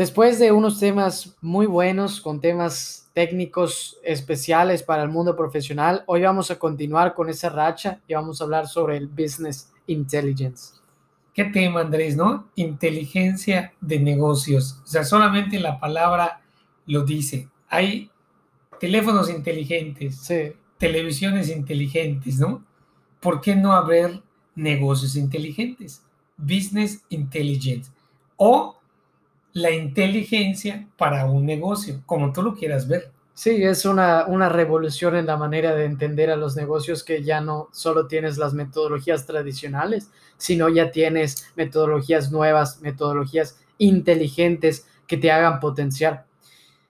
Después de unos temas muy buenos, con temas técnicos especiales para el mundo profesional, hoy vamos a continuar con esa racha y vamos a hablar sobre el business intelligence. ¿Qué tema Andrés, no? Inteligencia de negocios. O sea, solamente la palabra lo dice. Hay teléfonos inteligentes, Sí, televisiones inteligentes, ¿no? ¿Por qué no haber negocios inteligentes? Business intelligence. O la inteligencia para un negocio, como tú lo quieras ver. Sí, es una, una revolución en la manera de entender a los negocios que ya no solo tienes las metodologías tradicionales, sino ya tienes metodologías nuevas, metodologías inteligentes que te hagan potenciar.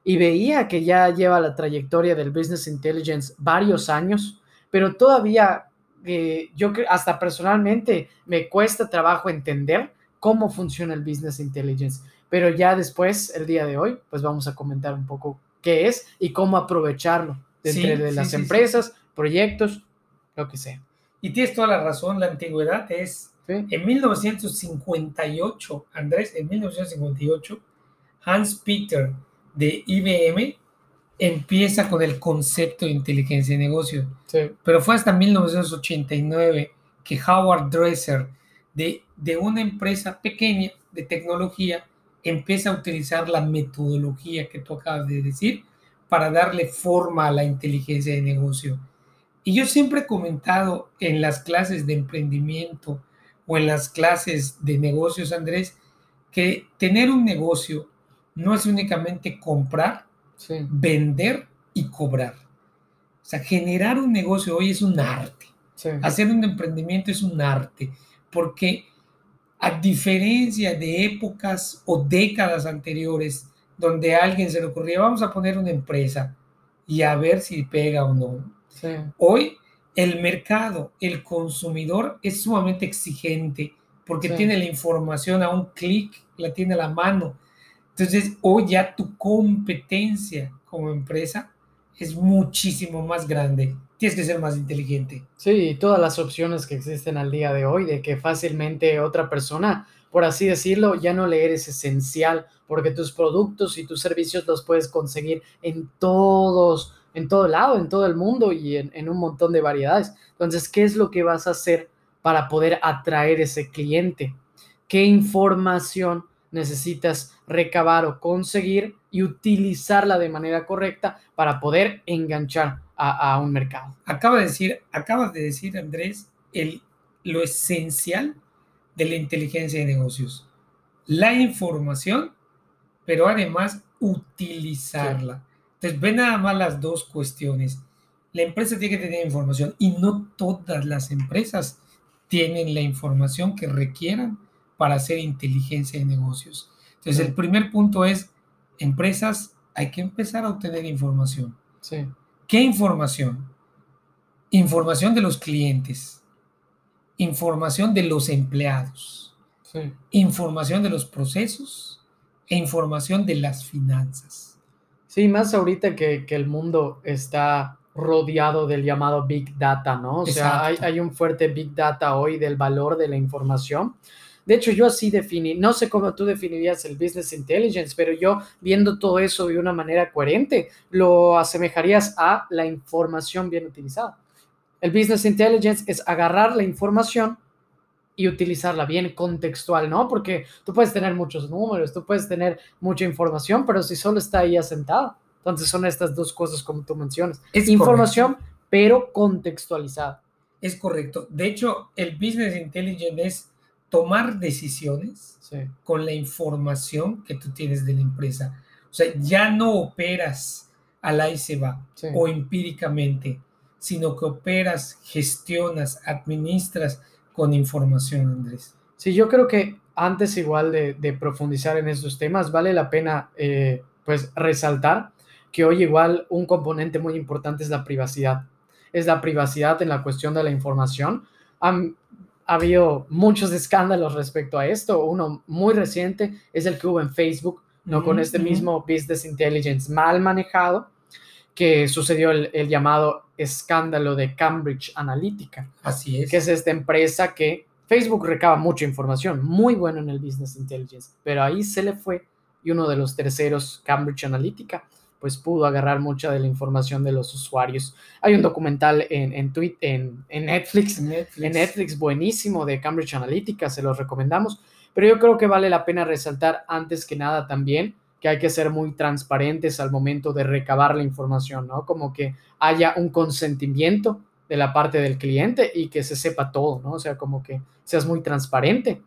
Y veía que ya lleva la trayectoria del Business Intelligence varios años, pero todavía eh, yo hasta personalmente me cuesta trabajo entender cómo funciona el Business Intelligence. Pero ya después, el día de hoy, pues vamos a comentar un poco qué es y cómo aprovecharlo Sí, dentro de sí, las sí, sí. empresas, proyectos, lo que sea. Y tienes toda la razón, la antigüedad es ¿sí? En 1958, Andrés, en 1958, Hans Peter de IBM empieza con el concepto de inteligencia de negocio. Sí, Pero fue hasta 1989 que Howard Dresser de, de una empresa pequeña de tecnología empieza a utilizar la metodología que tú acabas de decir para darle forma a la inteligencia de negocio. Y yo siempre he comentado en las clases de emprendimiento o en las clases de negocios, Andrés, que tener un negocio no es únicamente comprar, sí, vender y cobrar. O sea, generar un negocio hoy es un arte. sí. Hacer un emprendimiento es un arte, porque a diferencia de épocas o décadas anteriores, donde a alguien se le ocurría, vamos a poner una empresa y a ver si pega o no. sí. Hoy el mercado, el consumidor es sumamente exigente porque Sí. tiene la información a un clic, la tiene a la mano. Entonces, hoy ya tu competencia como empresa es muchísimo más grande. Tienes que ser más inteligente. Sí, todas las opciones que existen al día de hoy, de que fácilmente otra persona, por así decirlo, ya no le eres esencial, porque tus productos y tus servicios los puedes conseguir en todos, en todo lado, en todo el mundo y en, en un montón de variedades. Entonces, ¿qué es lo que vas a hacer para poder atraer ese cliente? ¿Qué información necesitas recabar o conseguir y utilizarla de manera correcta para poder enganchar a, a un mercado? Acaba de decir, acabas de decir, Andrés, el, lo esencial de la inteligencia de negocios. La información, pero además utilizarla. Entonces, ven nada más las dos cuestiones. La empresa tiene que tener información y no todas las empresas tienen la información que requieran para hacer inteligencia de negocios. Entonces, Sí. el primer punto es, empresas, hay que empezar a obtener información. Sí. ¿Qué información? Información de los clientes, información de los empleados, Sí, información de los procesos e información de las finanzas. Sí, más ahorita que, que el mundo está rodeado del llamado Big Data, ¿no? O sea, hay, Exacto. hay un fuerte Big Data hoy del valor de la información. De hecho, yo así definí, no sé cómo tú definirías el Business Intelligence, pero yo viendo todo eso de una manera coherente, lo asemejarías a la información bien utilizada. El Business Intelligence es agarrar la información y utilizarla bien contextual, ¿no? Porque tú puedes tener muchos números, tú puedes tener mucha información, pero si solo está ahí asentada. Entonces son estas dos cosas como tú mencionas. Es información, pero contextualizada. Es correcto. De hecho, el Business Intelligence es tomar decisiones Sí, con la información que tú tienes de la empresa. O sea, ya no operas al ahí se va sí. o empíricamente, sino que operas, gestionas, administras con información, Andrés. Sí, yo creo que antes igual de, de profundizar en estos temas, vale la pena eh, pues resaltar que hoy igual un componente muy importante es la privacidad. Es la privacidad en la cuestión de la información. Han, ha habido muchos escándalos respecto a esto. Uno muy reciente es el que hubo en Facebook, ¿no? Con este mismo business intelligence mal manejado, que sucedió el, el, llamado escándalo de Cambridge Analytica. Así es. Que es esta empresa que Facebook recaba mucha información, muy bueno en el business intelligence, pero ahí se le fue y uno de los terceros, Cambridge Analytica, pues pudo agarrar mucha de la información de los usuarios. Hay un documental en, en, en, en Netflix, Netflix, en Netflix buenísimo de Cambridge Analytica, se los recomendamos, pero yo creo que vale la pena resaltar antes que nada también que hay que ser muy transparentes al momento de recabar la información, ¿no? Como que haya un consentimiento de la parte del cliente y que se sepa todo, ¿no? O sea, como que seas muy transparente,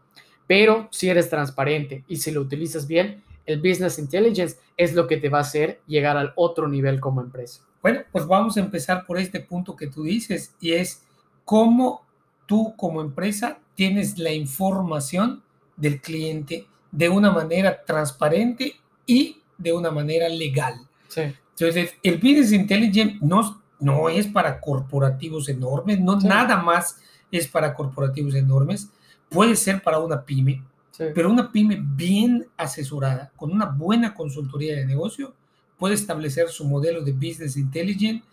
pero si eres transparente y si lo utilizas bien, el business intelligence es lo que te va a hacer llegar al otro nivel como empresa. Bueno, pues vamos a empezar por este punto que tú dices y es cómo tú como empresa tienes la información del cliente de una manera transparente y de una manera legal. Sí. Entonces, el business intelligence no, no es para corporativos enormes, no sí. nada más es para corporativos enormes, puede ser para una pyme, Sí. Pero una pyme bien asesorada, con una buena consultoría de negocio, puede establecer su modelo de business intelligence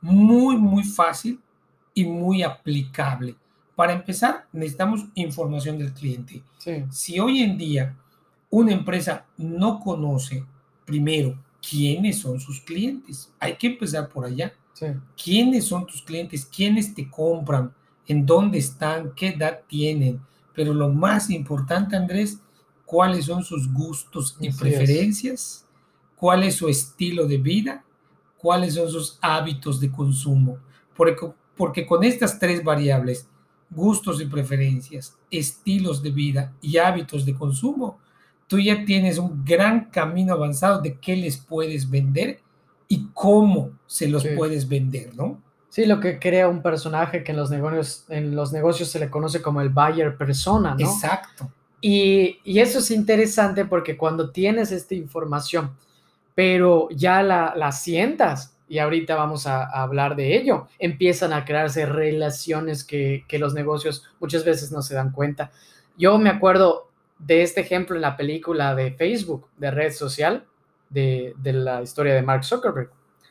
muy, muy fácil y muy aplicable. Para empezar, necesitamos información del cliente. Sí. Si hoy en día una empresa no conoce, primero, quiénes son sus clientes, hay que empezar por allá. Sí. ¿Quiénes son tus clientes? ¿Quiénes te compran? ¿En dónde están? ¿Qué edad tienen? Pero lo más importante, Andrés, cuáles son sus gustos y Así preferencias, es. cuál es su estilo de vida, cuáles son sus hábitos de consumo. Porque, porque con estas tres variables, gustos y preferencias, estilos de vida y hábitos de consumo, tú ya tienes un gran camino avanzado de qué les puedes vender y cómo se los sí. puedes vender, ¿no? Sí, lo que crea un personaje que en los negocios, en los negocios se le conoce como el buyer persona, ¿no? Exacto. Y, y eso es interesante porque cuando tienes esta información, pero ya la, la sientas, y ahorita vamos a, a, hablar de ello, empiezan a crearse relaciones que, que los negocios muchas veces no se dan cuenta. Yo me acuerdo de este ejemplo en la película de Facebook, de red social, de, de la historia de Mark Zuckerberg,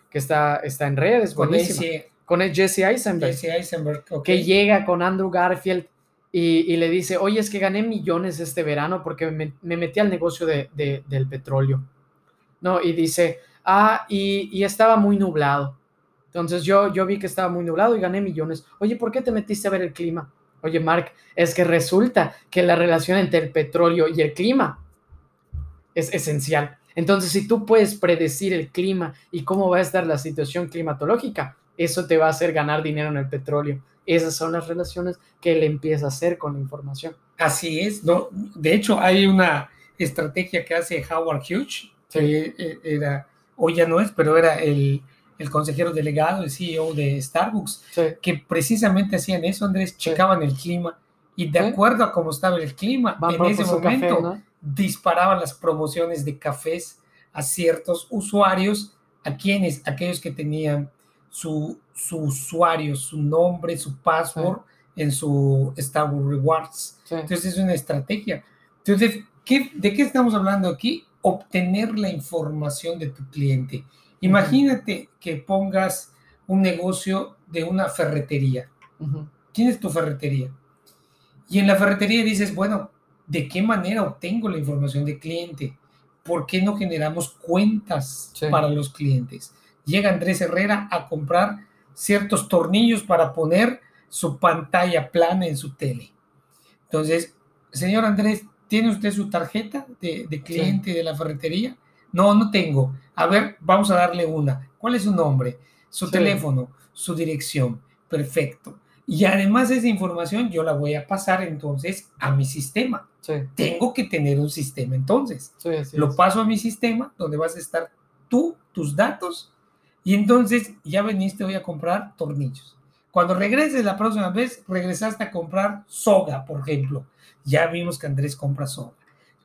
que está, está en redes. Ese con el Jesse Eisenberg, Jesse Eisenberg que llega con Andrew Garfield y, y, le dice, oye, es que gané millones este verano porque me, me metí al negocio de, de, del petróleo. ¿No? Y dice, ah, y, y, estaba muy nublado. Entonces yo, yo vi que estaba muy nublado y gané millones. Oye, ¿por qué te metiste a ver el clima? Oye, Mark, es que resulta que la relación entre el petróleo y el clima es esencial. Entonces, si tú puedes predecir el clima y cómo va a estar la situación climatológica, eso te va a hacer ganar dinero en el petróleo. Esas son las relaciones que él empieza a hacer con la información. Así es, ¿no? De hecho, hay una estrategia que hace Howard Hughes, que sí. era, hoy ya no es, pero era el, el, consejero delegado, el CEO de Starbucks, sí. que precisamente hacían eso, Andrés, checaban el clima y de acuerdo a cómo estaba el clima, Van en ese momento café, ¿no? disparaban las promociones de cafés a ciertos usuarios, a quienes, aquellos que tenían su, su, usuario, su nombre, su password sí. en su Star Wars Rewards. Sí. Entonces es una estrategia. Entonces, ¿qué, ¿de qué estamos hablando aquí? Obtener la información de tu cliente. Imagínate uh -huh. que pongas un negocio de una ferretería. Uh -huh. Tienes tu ferretería. Y en la ferretería dices, bueno, ¿de qué manera obtengo la información del cliente? ¿Por qué no generamos cuentas sí. para los clientes? Llega Andrés Herrera a comprar ciertos tornillos para poner su pantalla plana en su tele. Entonces, señor Andrés, ¿tiene usted su tarjeta de, de cliente sí. de la ferretería? No, no tengo. A ver, vamos a darle una. ¿Cuál es su nombre? Su sí. teléfono, su dirección. Perfecto. Y además esa información yo la voy a pasar entonces a mi sistema. Sí. Tengo que tener un sistema entonces. Lo paso a mi sistema donde vas a estar tú, tus datos y entonces ya veniste hoy a comprar tornillos. Cuando regreses la próxima vez, regresaste a comprar soga, por ejemplo. Ya vimos que Andrés compra soga.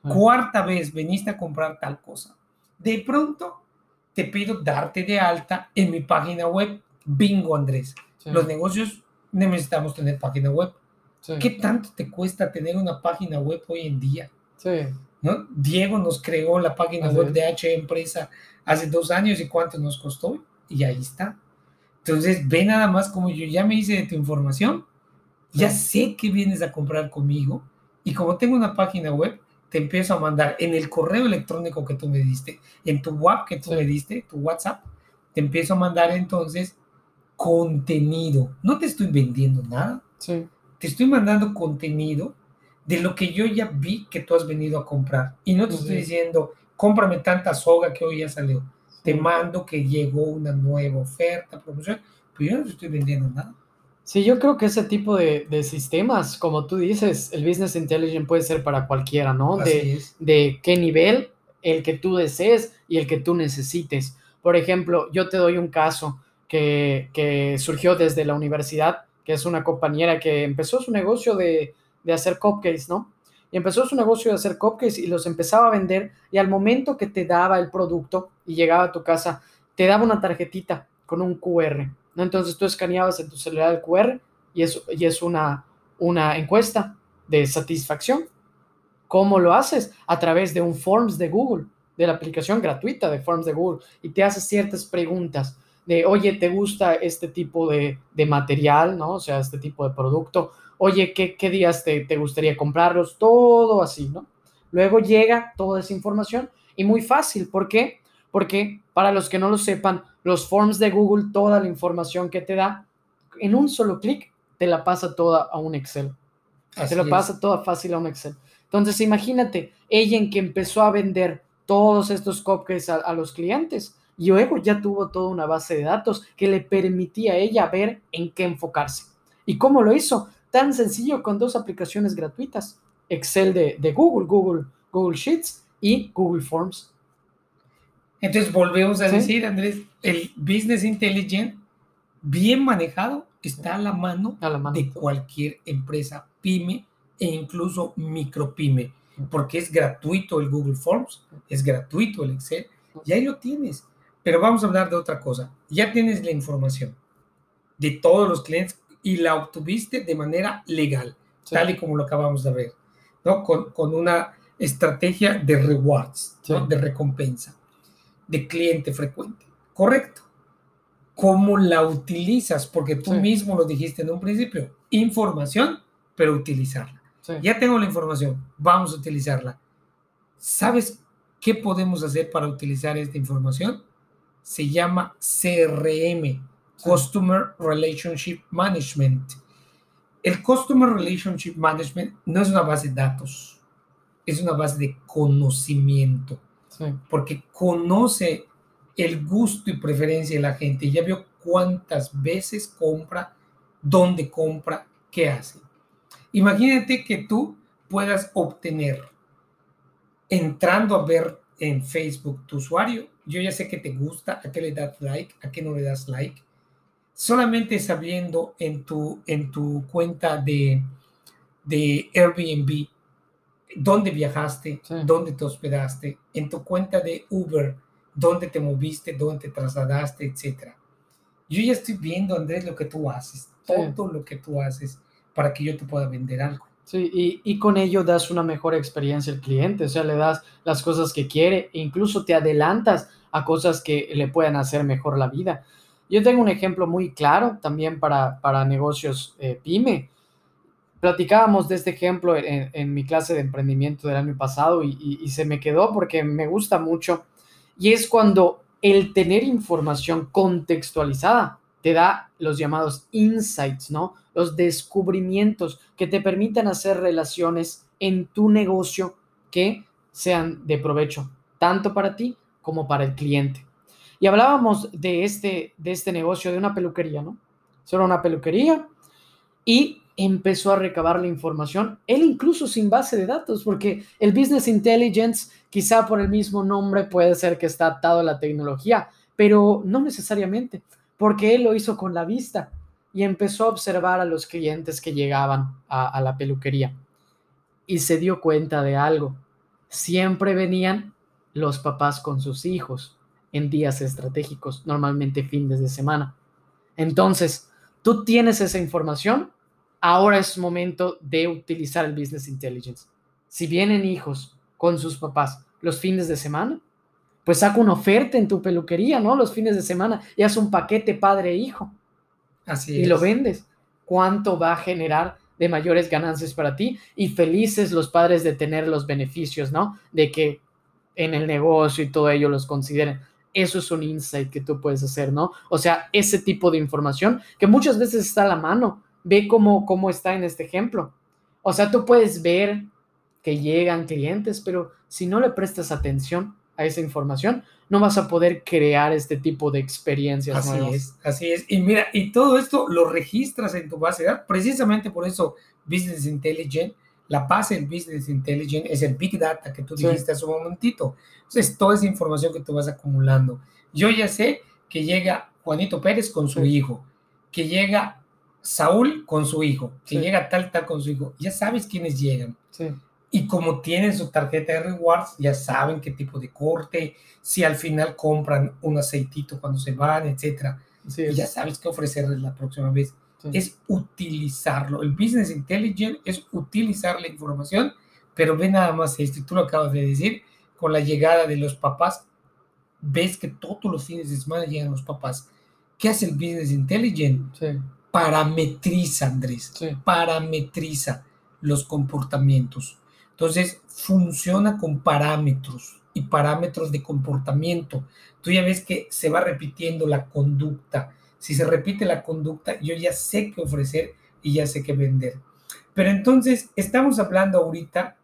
Ah. Cuarta vez veniste a comprar tal cosa. De pronto te pido darte de alta en mi página web. Bingo, Andrés. Sí, Los negocios necesitamos tener página web. sí, ¿Qué tanto te cuesta tener una página web hoy en día? sí, ¿no? Diego nos creó la página Así web es. de H Empresa hace dos años y cuánto nos costó. Y ahí está. Entonces, ve nada más como yo ya me hice de tu información, ya sé que vienes a comprar conmigo y como tengo una página web, te empiezo a mandar en el correo electrónico que tú me diste, en tu WhatsApp que tú Sí. me diste, tu WhatsApp, te empiezo a mandar entonces contenido. No te estoy vendiendo nada, sí, te estoy mandando contenido de lo que yo ya vi que tú has venido a comprar. Y no te estoy Sí. diciendo, cómprame tanta soga que hoy ya salió. Te mando que llegó una nueva oferta, promoción, pero yo no te estoy vendiendo nada. Sí, yo creo que ese tipo de, de sistemas, como tú dices, el Business Intelligence puede ser para cualquiera, ¿no? Así De, es. de qué nivel, el que tú desees y el que tú necesites. Por ejemplo, yo te doy un caso que, que surgió desde la universidad, que es una compañera que empezó su negocio de, de hacer cupcakes, ¿no? Empezó su negocio de hacer cupcakes y los empezaba a vender y al momento que te daba el producto y llegaba a tu casa, te daba una tarjetita con un QR, ¿no? Entonces tú escaneabas en tu celular el QR y es, y es una, una encuesta de satisfacción. ¿Cómo lo haces? A través de un Forms de Google, de la aplicación gratuita de Forms de Google, y te haces ciertas preguntas de, oye, ¿te gusta este tipo de, de material, ¿no? O sea, este tipo de producto. Oye, ¿qué, qué días te, te gustaría comprarlos? Todo así, ¿no? Luego llega toda esa información y muy fácil. ¿Por qué? Porque para los que no lo sepan, los forms de Google, toda la información que te da, en un solo clic, te la pasa toda a un Excel. Así Se lo es. pasa toda fácil a un Excel. Entonces, imagínate, ella en que empezó a vender todos estos cupcakes a, a los clientes y luego ya tuvo toda una base de datos que le permitía a ella ver en qué enfocarse. ¿Y cómo lo hizo? Tan sencillo con dos aplicaciones gratuitas. Excel de, de Google, Google, Google Sheets y Google Forms. Entonces volvemos a Sí. decir, Andrés, el Business Intelligence bien manejado está a la mano A la mano. de cualquier empresa pyme e incluso micropyme, porque es gratuito el Google Forms, es gratuito el Excel, y ahí lo tienes. Pero vamos a hablar de otra cosa. Ya tienes la información de todos los clientes y la obtuviste de manera legal, Sí. tal y como lo acabamos de ver, ¿no? Con, con una estrategia de rewards, de recompensa, de cliente frecuente. Correcto. ¿Cómo la utilizas? Porque tú Sí. mismo lo dijiste en un principio. Información, pero utilizarla. Ya tengo la información, vamos a utilizarla. ¿Sabes qué podemos hacer para utilizar esta información? Se llama CRM, Customer Relationship Management. El Customer Relationship Management no es una base de datos, es una base de conocimiento, Sí. porque conoce el gusto y preferencia de la gente. Ya vio cuántas veces compra, dónde compra, qué hace. Imagínate que tú puedas obtener, entrando a ver en Facebook tu usuario, yo ya sé que te gusta, a qué le das like, a qué no le das like, solamente sabiendo en tu, en tu cuenta de, de Airbnb dónde viajaste, Sí. dónde te hospedaste, en tu cuenta de Uber, dónde te moviste, dónde te trasladaste, etcétera. Yo ya estoy viendo, Andrés, lo que tú haces, Sí. todo lo que tú haces para que yo te pueda vender algo. Sí, y, y con ello das una mejor experiencia al cliente, o sea, le das las cosas que quiere e incluso te adelantas a cosas que le puedan hacer mejor la vida. Yo tengo un ejemplo muy claro también para, para negocios eh, pyme. Platicábamos de este ejemplo en, mi clase de emprendimiento del año pasado y, y- y se me quedó porque me gusta mucho. Y es cuando el tener información contextualizada te da los llamados insights, ¿no? Los descubrimientos que te permitan hacer relaciones en tu negocio que sean de provecho, tanto para ti como para el cliente. Y hablábamos de este, de este negocio, de una peluquería, ¿no? Solo una peluquería y empezó a recabar la información, él incluso sin base de datos, porque el Business Intelligence, quizá por el mismo nombre, puede ser que está atado a la tecnología, pero no necesariamente, porque él lo hizo con la vista y empezó a observar a los clientes que llegaban a la peluquería y se dio cuenta de algo. Siempre venían los papás con sus hijos en días estratégicos, normalmente fines de semana. Entonces, tú tienes esa información, ahora es momento de utilizar el Business Intelligence. Si vienen hijos con sus papás los fines de semana, pues saca una oferta en tu peluquería, ¿no? Los fines de semana y haz un paquete padre-hijo. Así y es. lo vendes. ¿Cuánto va a generar de mayores ganancias para ti? Y felices los padres de tener los beneficios, ¿no? De que en el negocio y todo ello los consideren. Eso es un insight que tú puedes hacer, ¿no? O sea, ese tipo de información que muchas veces está a la mano. Ve cómo, cómo está en este ejemplo. O sea, tú puedes ver que llegan clientes, pero si no le prestas atención a esa información, no vas a poder crear este tipo de experiencias. Así nuevas. es, así es. Y mira, y todo esto lo registras en tu base de datos. Precisamente por eso Business Intelligence, la base del Business Intelligence es el Big Data que tú Sí. dijiste hace un momentito. Entonces, toda esa información que tú vas acumulando. Yo ya sé que llega Juanito Pérez con su Sí. hijo, que llega Saúl con su hijo, que Sí. llega tal, tal con su hijo. Ya sabes quiénes llegan. Sí, Y como tienen su tarjeta de rewards, ya saben qué tipo de corte, si al final compran un aceitito cuando se van, etcétera. sí, Y ya sabes qué ofrecerles la próxima vez. Sí. Es utilizarlo. El business intelligence es utilizar la información, pero ve nada más esto, y tú lo acabas de decir, con la llegada de los papás, ves que todos los fines de semana llegan los papás. ¿Qué hace el business intelligence? sí, Parametriza, Andrés sí, parametriza los comportamientos. Entonces, funciona con parámetros y parámetros de comportamiento. Tú ya ves que se va repitiendo la conducta. Si se repite la conducta, yo ya sé qué ofrecer y ya sé qué vender. Pero entonces, estamos hablando ahorita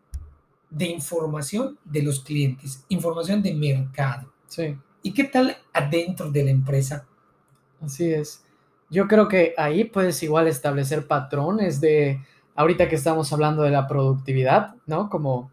de información de los clientes, información de mercado. sí. ¿Y qué tal adentro de la empresa? Así es. Yo creo que ahí puedes igual establecer patrones de, ahorita que estamos hablando de la productividad, ¿no? Como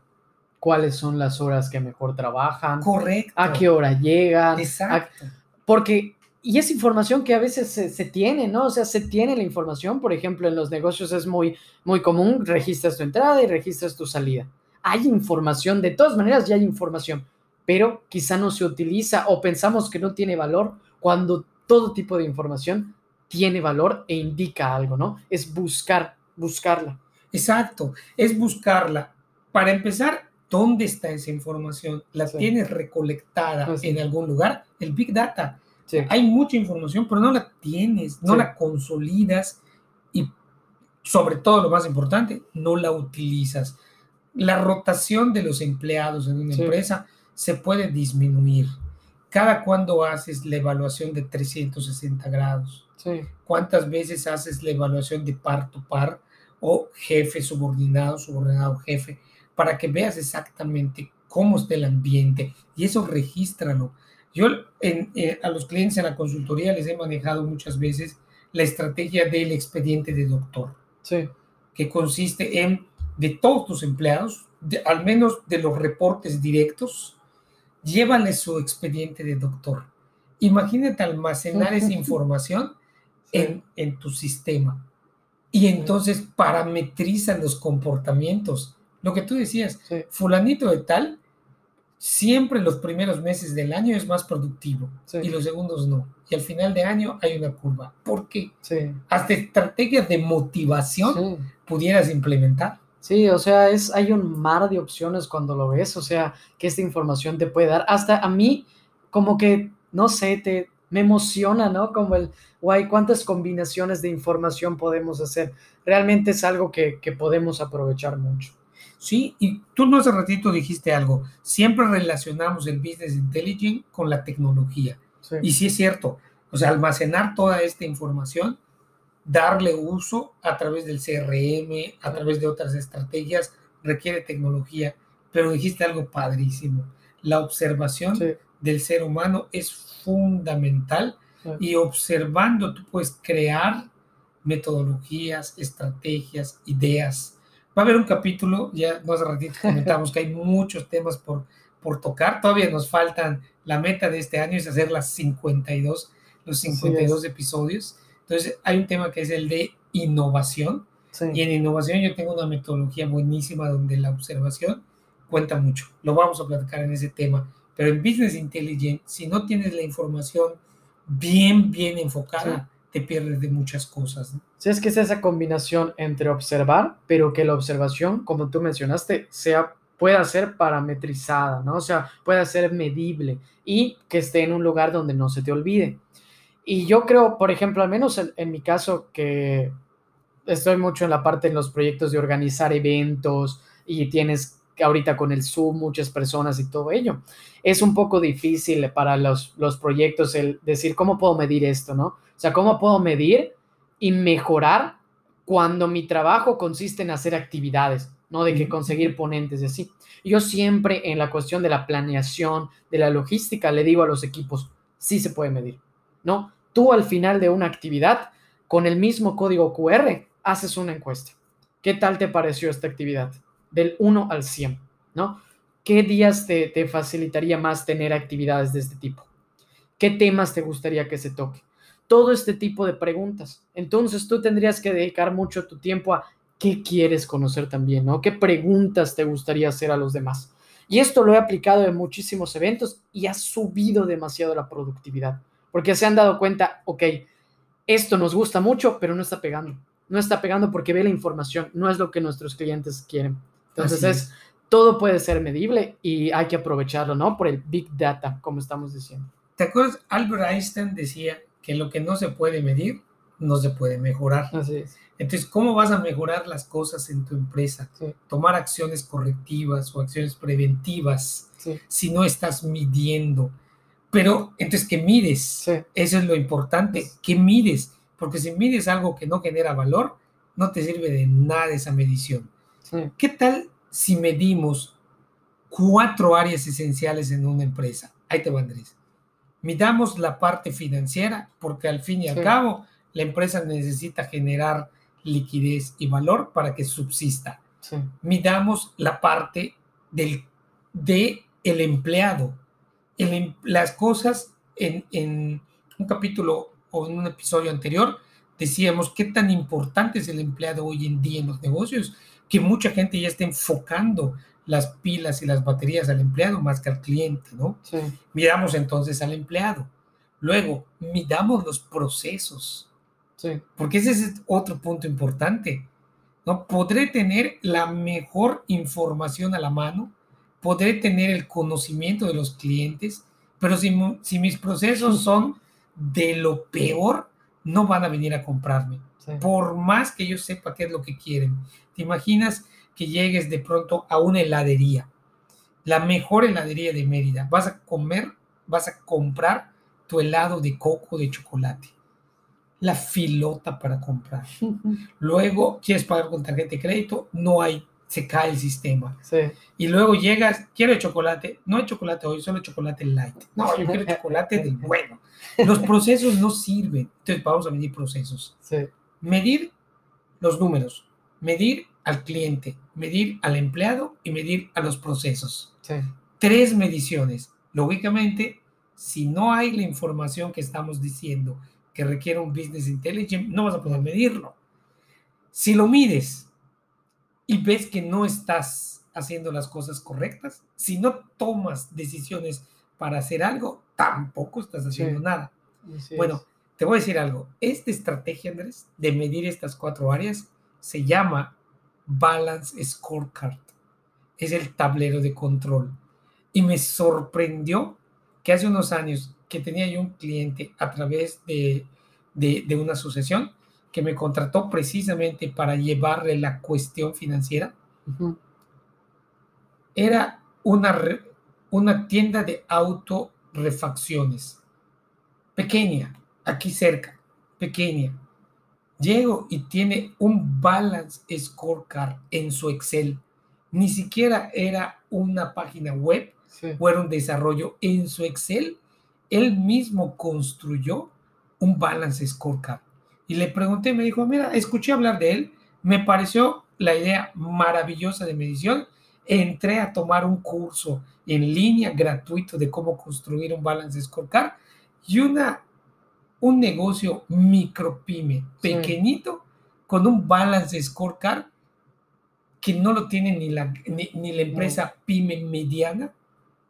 cuáles son las horas que mejor trabajan, Correcto. a qué hora llegan, a- Exacto. porque, y es información que a veces se, se tiene, ¿no? O sea, se tiene la información, por ejemplo, en los negocios es muy, muy común, registras tu entrada y registras tu salida. Hay información, de todas maneras ya hay información, pero quizá no se utiliza o pensamos que no tiene valor cuando todo tipo de información tiene valor e indica algo, ¿no? Es buscar, buscarla. Exacto, es buscarla. Para empezar, ¿dónde está esa información? ¿La Sí. tienes recolectada Ah, sí. en algún lugar? El Big Data. Sí, Hay mucha información, pero no la tienes, no Sí. la consolidas y sobre todo lo más importante, no la utilizas. La rotación de los empleados en una Sí. empresa se puede disminuir. Cada cuando haces la evaluación de 360 grados. ¿Cuántas veces haces la evaluación de par to par o jefe subordinado, subordinado jefe, para que veas exactamente cómo está el ambiente y eso regístralo? Yo en, eh, a los clientes en la consultoría les he manejado muchas veces la estrategia del expediente de doctor, sí, que consiste en de todos tus empleados, de- al menos de los reportes directos, llévale su expediente de doctor. Imagínate almacenar esa información en, en tu sistema. Y entonces parametriza los comportamientos. Lo que tú decías, sí, fulanito de tal, siempre los primeros meses del año es más productivo Sí. y los segundos no. Y al final de año hay una curva. ¿Por qué? sí, Hasta estrategias de motivación sí. pudieras implementar. Sí, o sea, es, hay un mar de opciones cuando lo ves, o sea, que esta información te puede dar. Hasta a mí, como que, no sé, te, me emociona, ¿no? Como el, guay, cuántas combinaciones de información podemos hacer. Realmente es algo que, que podemos aprovechar mucho. Sí, y tú no hace ratito dijiste algo. Siempre relacionamos el business intelligence con la tecnología. Sí, Y sí es cierto, o sea, almacenar toda esta información, darle uso a través del CRM, a través de otras estrategias, requiere tecnología. Pero dijiste algo padrísimo. La observación sí, del ser humano es fundamental sí. y observando tú puedes crear metodologías, estrategias, ideas. Va a haber un capítulo, ya hace ratito comentamos que hay muchos temas por, por tocar, todavía nos faltan, la meta de este año es hacer las 52, los Así 52 episodios. Entonces hay un tema que es el de innovación sí. y en innovación yo tengo una metodología buenísima donde la observación cuenta mucho. Lo vamos a platicar en ese tema. Pero en Business Intelligence, si no tienes la información bien, bien enfocada, te pierdes de muchas cosas. ¿no? Sí, es que es esa combinación entre observar, pero que la observación, como tú mencionaste, sea pueda ser parametrizada, ¿no? O sea, pueda ser medible y que esté en un lugar donde no se te olvide. Y yo creo, por ejemplo, al menos en, en mi caso, que estoy mucho en la parte en los proyectos de organizar eventos y tienes ahorita con el Zoom muchas personas y todo ello. Es un poco difícil para los, los proyectos el decir cómo puedo medir esto, ¿no? O sea, cómo puedo medir y mejorar cuando mi trabajo consiste en hacer actividades, ¿no? De que conseguir ponentes y así. Yo siempre en la cuestión de la planeación, de la logística, le digo a los equipos, sí se puede medir, ¿no? Tú al final de una actividad, con el mismo código QR, haces una encuesta. ¿Qué tal te pareció esta actividad? Del 1 al 100, ¿no? ¿Qué días te, te facilitaría más tener actividades de este tipo? ¿Qué temas te gustaría que se toque? Todo este tipo de preguntas. Entonces tú tendrías que dedicar mucho tu tiempo a qué quieres conocer también, ¿no? ¿Qué preguntas te gustaría hacer a los demás? Y esto lo he aplicado en muchísimos eventos y ha subido demasiado la productividad, porque se han dado cuenta, ok, esto nos gusta mucho, pero no está pegando no está pegando porque ve la información, no es lo que nuestros clientes quieren. Entonces es. es. todo puede ser medible y hay que aprovecharlo, ¿no? Por el big data, como estamos diciendo. ¿Te acuerdas? Albert Einstein decía que lo que no se puede medir, no se puede mejorar. Así es. Entonces, ¿cómo vas a mejorar las cosas en tu empresa? Sí. Tomar acciones correctivas o acciones preventivas Sí. si no estás midiendo. Pero, entonces, ¿qué mides? Sí. Eso es lo importante. ¿Qué mides? Porque si mides algo que no genera valor, no te sirve de nada esa medición. Sí. ¿Qué tal si medimos cuatro áreas esenciales en una empresa? Ahí te va, Andrés. Midamos la parte financiera, porque al fin y al Sí. cabo la empresa necesita generar liquidez y valor para que subsista. Sí. Midamos la parte del de el empleado. El em- las cosas en, en un capítulo o en un episodio anterior decíamos qué tan importante es el empleado hoy en día en los negocios, que mucha gente ya está enfocando las pilas y las baterías al empleado más que al cliente, ¿no? Sí. Miramos entonces al empleado. Luego, midamos los procesos, Sí. porque ese es otro punto importante. ¿no? Podré tener la mejor información a la mano, podré tener el conocimiento de los clientes, pero si, si mis procesos son de lo peor, no van a venir a comprarme. Sí. Por más que yo sepa qué es lo que quieren. ¿Te imaginas que llegues de pronto a una heladería? La mejor heladería de Mérida. Vas a comer, vas a comprar tu helado de coco de chocolate. La filota para comprar. Luego quieres pagar con tarjeta de crédito, no hay, se cae el sistema. Sí. Y luego llegas, quiero chocolate, no hay chocolate hoy, solo chocolate light. No, yo quiero chocolate del bueno. Los procesos no sirven. Entonces vamos a medir procesos. Sí. Medir los números, medir al cliente, medir al empleado y medir a los procesos. Sí. Tres mediciones. Lógicamente, si no hay la información que estamos diciendo que requiere un business intelligence, no vas a poder medirlo. Si lo mides y ves que no estás haciendo las cosas correctas, si no tomas decisiones para hacer algo, tampoco estás haciendo Sí. nada. Así Bueno, es. te voy a decir algo. Esta estrategia, Andrés, de medir estas cuatro áreas, se llama Balance Scorecard. Es el tablero de control. Y me sorprendió que hace unos años que tenía yo un cliente a través de, de, de una asociación que me contrató precisamente para llevarle la cuestión financiera. Era una, una tienda de autorefacciones. Pequeña, aquí cerca, pequeña. Llego y tiene un balance scorecard en su Excel. Ni siquiera era una página web Sí. o era un desarrollo en su Excel. Él mismo construyó un balance scorecard. Y le pregunté, me dijo, mira, escuché hablar de él, me pareció la idea maravillosa de medición. Entré a tomar un curso en línea gratuito de cómo construir un balance scorecard y una, un negocio micropyme Sí. pequeñito con un balance scorecard que no lo tiene ni la, ni, ni la empresa pyme mediana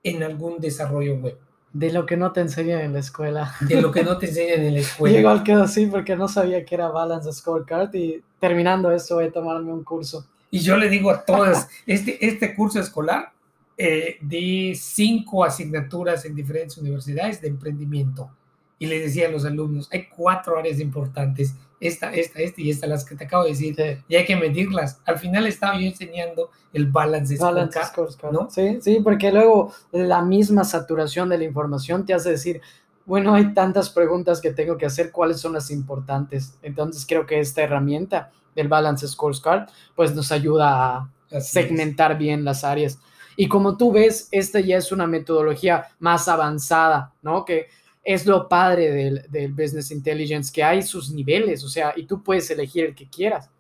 en algún desarrollo web. De lo que no te enseñan en la escuela. De lo que no te enseñan en la escuela. Yo igual quedo así porque no sabía que era Balance Scorecard y terminando eso voy a tomarme un curso. Y yo le digo a todas, este, este curso escolar eh, de cinco asignaturas en diferentes universidades de emprendimiento. Y les decía a los alumnos, hay cuatro áreas importantes, esta, esta, esta y esta, las que te acabo de decir, Sí. y hay que medirlas. Al final estaba yo enseñando el balance Balance scorecard, Scorecard, ¿no? Sí, sí, porque luego la misma saturación de la información te hace decir, bueno, hay tantas preguntas que tengo que hacer, ¿cuáles son las importantes? Entonces creo que esta herramienta del Balance Scorecard pues nos ayuda a Así es. segmentar bien las áreas. Y como tú ves, esta ya es una metodología más avanzada, ¿no? Que es lo padre del, del Business Intelligence, que hay sus niveles, o sea, y tú puedes elegir el que quieras.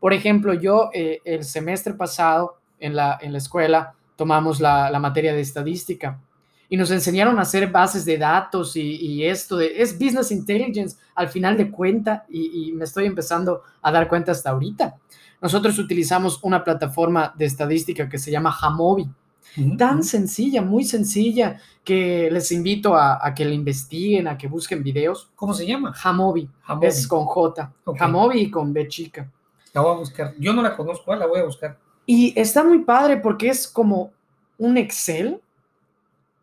Por ejemplo, yo eh, el semestre pasado en la, en la escuela tomamos la, la materia de estadística y nos enseñaron a hacer bases de datos y, esto de, es Business Intelligence al final de cuenta y, y me estoy empezando a dar cuenta hasta ahorita. Nosotros utilizamos una plataforma de estadística que se llama Hamobi Tan sencilla, muy sencilla, que les invito a, a que la investiguen, a que busquen videos. ¿Cómo se llama? Hamobi, Hamobi. es con J, Ok. Hamobi y con B chica. La voy a buscar. Yo no la conozco, ah, la voy a buscar. Y está muy padre porque es como un Excel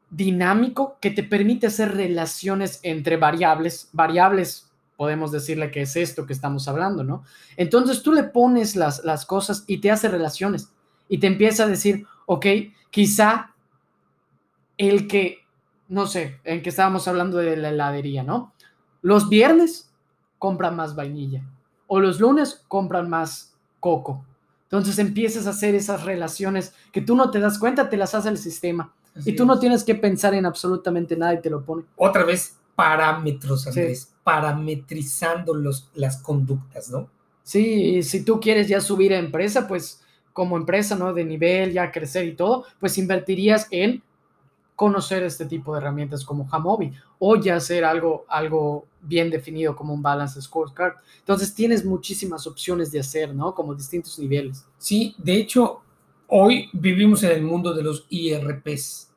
dinámico que te permite hacer relaciones entre variables. Variables, podemos decirle que es esto que estamos hablando, ¿no? Entonces tú le pones las, las cosas y te hace relaciones y te empieza a decir, ok, quizá el que, no sé, en que estábamos hablando de la heladería, ¿no? Los viernes compran más vainilla o los lunes compran más coco. Entonces empiezas a hacer esas relaciones que tú no te das cuenta, te las hace el sistema. Así y tú no es. tienes que pensar en absolutamente nada y te lo pone. Otra vez, parámetros, Andrés. Parametrizando los, las conductas, ¿no? Sí, y si tú quieres ya subir a empresa, pues como empresa, ¿no? De nivel, ya crecer y todo, pues invertirías en conocer este tipo de herramientas como Hamobi o ya hacer algo, algo bien definido como un balance scorecard. Entonces tienes muchísimas opciones de hacer, ¿no? Como distintos niveles. Sí, de hecho, hoy vivimos en el mundo de los IRPs.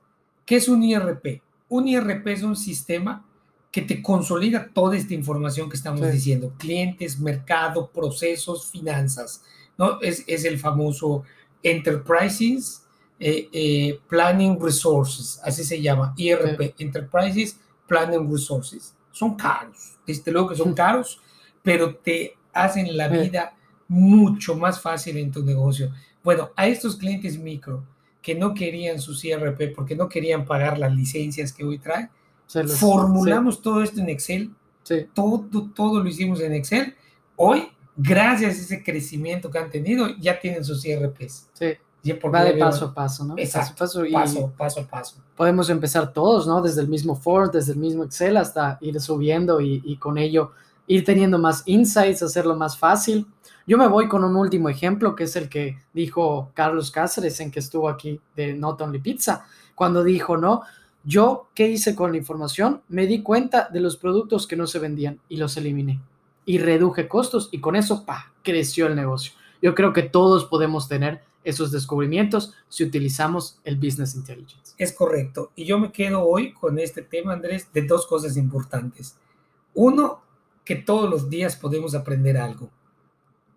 ¿Qué es un IRP? Un IRP es un sistema que te consolida toda esta información que estamos Sí. diciendo. Clientes, mercado, procesos, finanzas. ¿No? Es, es el famoso Enterprises eh, eh, Planning Resources, así se llama, IRP, Enterprises Planning Resources. Son caros, desde luego que son caros, pero te hacen la vida mucho más fácil en tu negocio. Bueno, a estos clientes micro que no querían su IRP porque no querían pagar las licencias que hoy trae, los- formulamos todo esto en Excel, sí. todo, todo lo hicimos en Excel. Hoy, gracias a ese crecimiento que han tenido, ya tienen sus IRPs. sí. Va de paso a paso, ¿no? Exacto, Paso a paso y paso, paso a paso. podemos empezar todos, ¿no? Desde el mismo Ford, desde el mismo Excel hasta ir subiendo y, y con ello ir teniendo más insights, hacerlo más fácil. Yo me voy con un último ejemplo que es el que dijo Carlos Cáceres en que estuvo aquí de Not Only Pizza, cuando dijo, ¿no? Yo, ¿qué hice con la información? Me di cuenta de los productos que no se vendían y los eliminé y reduje costos y con eso, pa, creció el negocio. Yo creo que todos podemos tener esos descubrimientos si utilizamos el Business Intelligence. Es correcto. Y yo me quedo hoy con este tema, Andrés, de dos cosas importantes. Uno, que todos los días podemos aprender algo.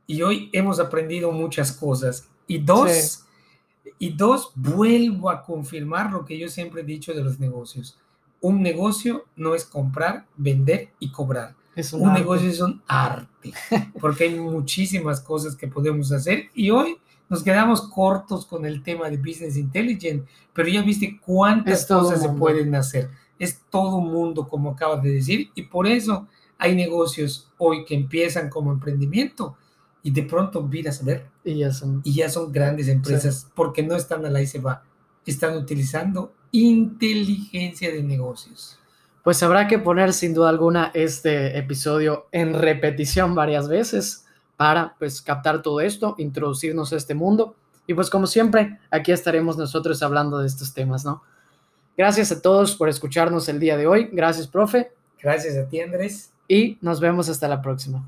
Y hoy hemos aprendido muchas cosas. Y dos, Sí. y dos, vuelvo a confirmar lo que yo siempre he dicho de los negocios. Un negocio no es comprar, vender y cobrar. Es un negocio es un arte, porque hay muchísimas cosas que podemos hacer y hoy nos quedamos cortos con el tema de Business Intelligence, pero ya viste cuántas Es cosas se pueden hacer. Es todo un mundo, como acabas de decir, y por eso hay negocios hoy que empiezan como emprendimiento y de pronto miras a ver Y ya son. y ya son grandes empresas porque no están a la y se va, están utilizando inteligencia de negocios. Pues habrá que poner sin duda alguna este episodio en repetición varias veces para pues captar todo esto, introducirnos a este mundo y pues como siempre aquí estaremos nosotros hablando de estos temas, ¿no? Gracias a todos por escucharnos el día de hoy, gracias profe Gracias a ti, Andrés. y nos vemos hasta la próxima.